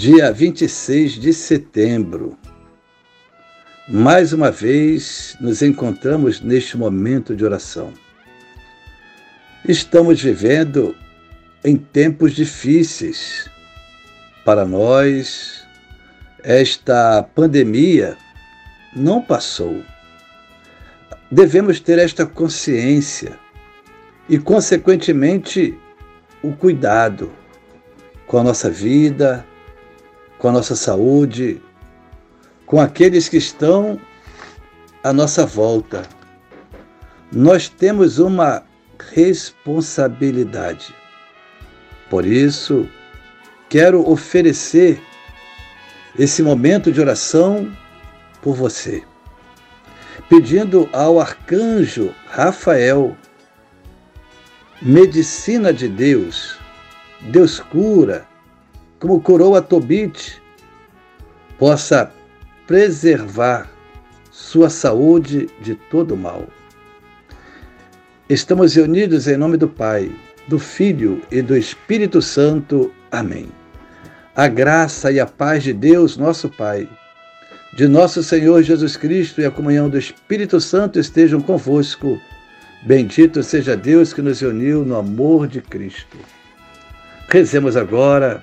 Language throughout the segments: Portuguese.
dia 26 de setembro. Mais uma vez nos encontramos neste momento de oração. Estamos vivendo em tempos difíceis. Para nós, esta pandemia não passou. Devemos ter esta consciência e, consequentemente, o cuidado com a nossa vida, com a nossa saúde, com aqueles que estão à nossa volta. Nós temos uma responsabilidade. Por isso, quero oferecer esse momento de oração por você, pedindo ao arcanjo Rafael, medicina de Deus, Deus cura, como curou a Tobit, possa preservar sua saúde de todo mal. Estamos reunidos em nome do Pai, do Filho e do Espírito Santo. Amém. A graça e a paz de Deus, nosso Pai, de nosso Senhor Jesus Cristo e a comunhão do Espírito Santo estejam convosco. Bendito seja Deus que nos uniu no amor de Cristo. Rezemos agora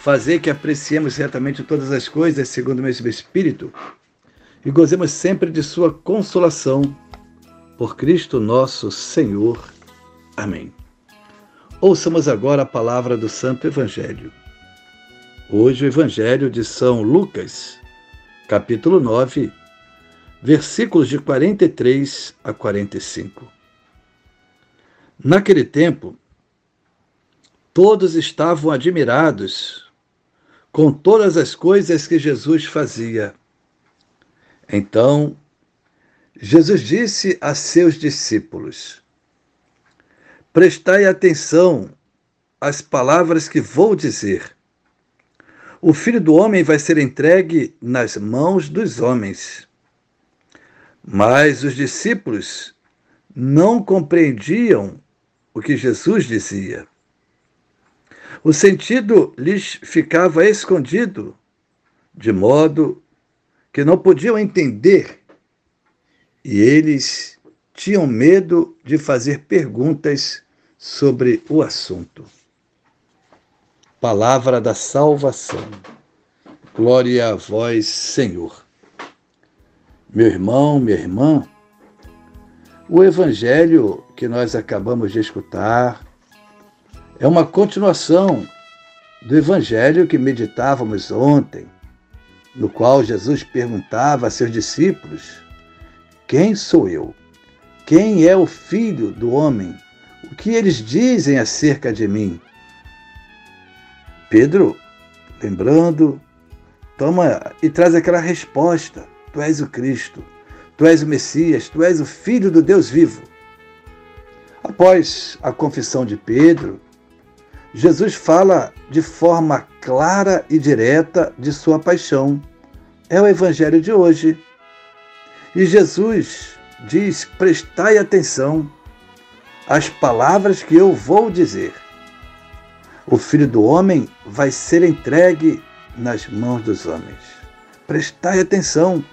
fazer que apreciemos certamente todas as coisas segundo o mesmo Espírito e gozemos sempre de Sua consolação. Por Cristo nosso Senhor. Amém. Ouçamos agora a palavra do Santo Evangelho. Hoje, o Evangelho de São Lucas, capítulo 9, versículos de 43 a 45. Naquele tempo, todos estavam admirados com todas as coisas que Jesus fazia. Então, Jesus disse a seus discípulos: Prestai atenção às palavras que vou dizer. O filho do homem vai ser entregue nas mãos dos homens. Mas os discípulos não compreendiam o que Jesus dizia. O sentido lhes ficava escondido, de modo que não podiam entender, e eles tinham medo de fazer perguntas sobre o assunto. Palavra da salvação. Glória a vós, Senhor. Meu irmão, minha irmã, o evangelho que nós acabamos de escutar é uma continuação do evangelho que meditávamos ontem, no qual Jesus perguntava a seus discípulos: Quem sou eu? Quem é o filho do homem? O que eles dizem acerca de mim? Pedro, lembrando, toma e traz aquela resposta: Tu és o Cristo, tu és o Messias, tu és o Filho do Deus vivo. Após a confissão de Pedro, Jesus fala de forma clara e direta de sua paixão. É o evangelho de hoje. E Jesus diz: prestai atenção às palavras que eu vou dizer. O filho do homem vai ser entregue nas mãos dos homens. Prestai atenção.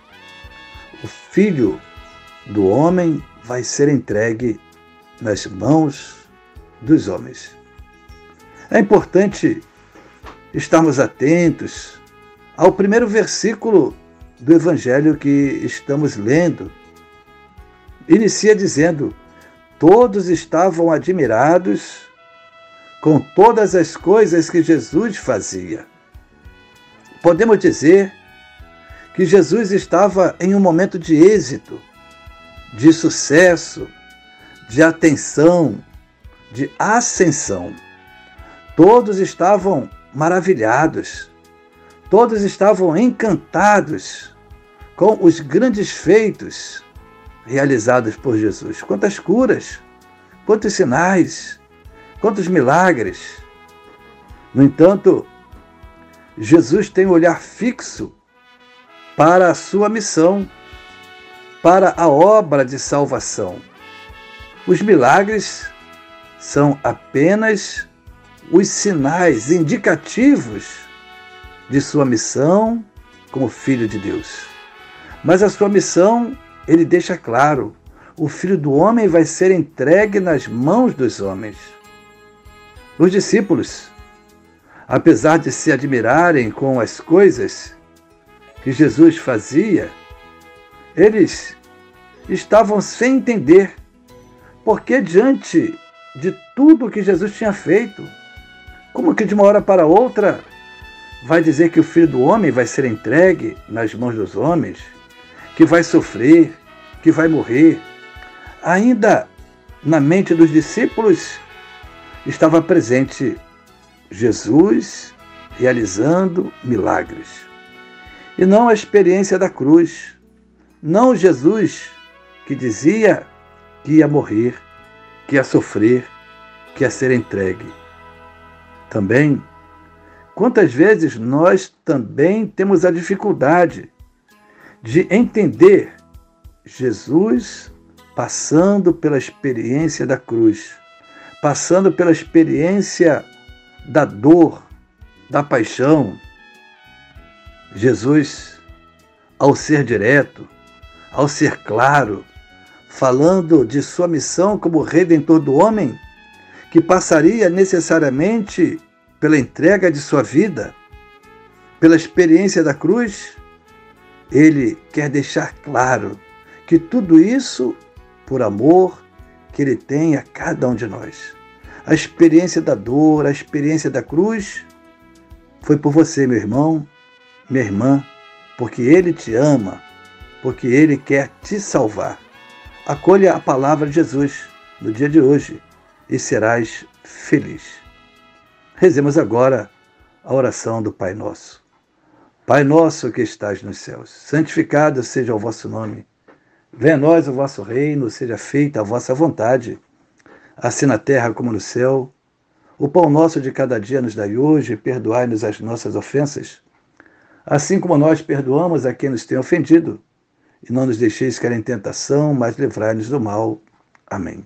O filho do homem vai ser entregue nas mãos dos homens. É importante estarmos atentos ao primeiro versículo do evangelho que estamos lendo. Inicia dizendo: Todos estavam admirados com todas as coisas que Jesus fazia. Podemos dizer que Jesus estava em um momento de êxito, de sucesso, de atenção, de ascensão. Todos estavam maravilhados, todos estavam encantados com os grandes feitos realizados por Jesus. Quantas curas, quantos sinais, quantos milagres. No entanto, Jesus tem um olhar fixo para a sua missão, para a obra de salvação. Os milagres são apenas os sinais indicativos de sua missão como Filho de Deus. Mas a sua missão, ele deixa claro: o Filho do Homem vai ser entregue nas mãos dos homens. Os discípulos, apesar de se admirarem com as coisas que Jesus fazia, eles estavam sem entender porque diante de tudo que Jesus tinha feito, como que de uma hora para outra vai dizer que o filho do homem vai ser entregue nas mãos dos homens, que vai sofrer, que vai morrer? Ainda na mente dos discípulos estava presente Jesus realizando milagres. E não a experiência da cruz, não Jesus que dizia que ia morrer, que ia sofrer, que ia ser entregue. Também, quantas vezes nós também temos a dificuldade de entender Jesus passando pela experiência da cruz passando pela experiência da dor, da paixão. Jesus, ao ser direto, ao ser claro, falando de sua missão como redentor do homem, que passaria necessariamente pela entrega de sua vida, pela experiência da cruz, ele quer deixar claro que tudo isso por amor que Ele tem a cada um de nós. A experiência da dor, a experiência da cruz, foi por você, meu irmão, minha irmã, porque Ele te ama, porque Ele quer te salvar. Acolha a palavra de Jesus no dia de hoje e serás feliz. Rezemos agora a oração do Pai Nosso. Pai nosso que estás nos céus, santificado seja o vosso nome. Venha a nós o vosso reino, seja feita a vossa vontade, assim na terra como no céu. O pão nosso de cada dia nos dai hoje, perdoai-nos as nossas ofensas, assim como nós perdoamos a quem nos tem ofendido. E não nos deixeis cair em tentação, mas livrai-nos do mal. Amém.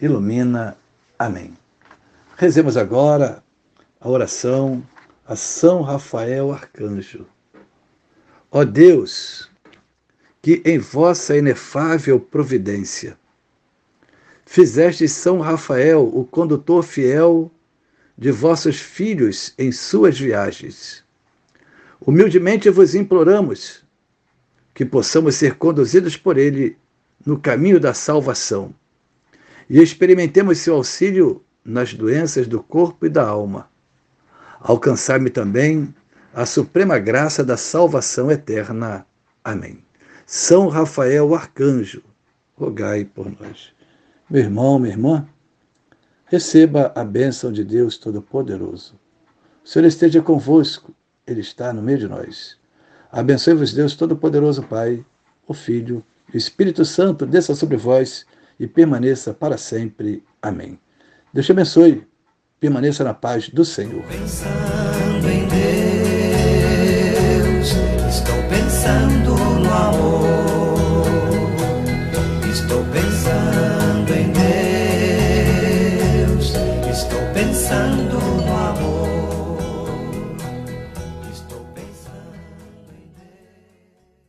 ilumina. Amém. Rezemos agora a oração a São Rafael Arcanjo. Ó Deus, que em vossa inefável providência fizeste São Rafael o condutor fiel de vossos filhos em suas viagens. Humildemente vos imploramos que possamos ser conduzidos por ele no caminho da salvação e experimentemos seu auxílio nas doenças do corpo e da alma. Alcançar-me também a suprema graça da salvação eterna. Amém. São Rafael Arcanjo, rogai por nós. Meu irmão, minha irmã, receba a bênção de Deus Todo-Poderoso. O Senhor esteja convosco, Ele está no meio de nós. Abençoe-vos, Deus Todo-Poderoso, Pai, o Filho o Espírito Santo, desça sobre vós e permaneça para sempre. Amém. Deus te abençoe. Permaneça na paz do Senhor.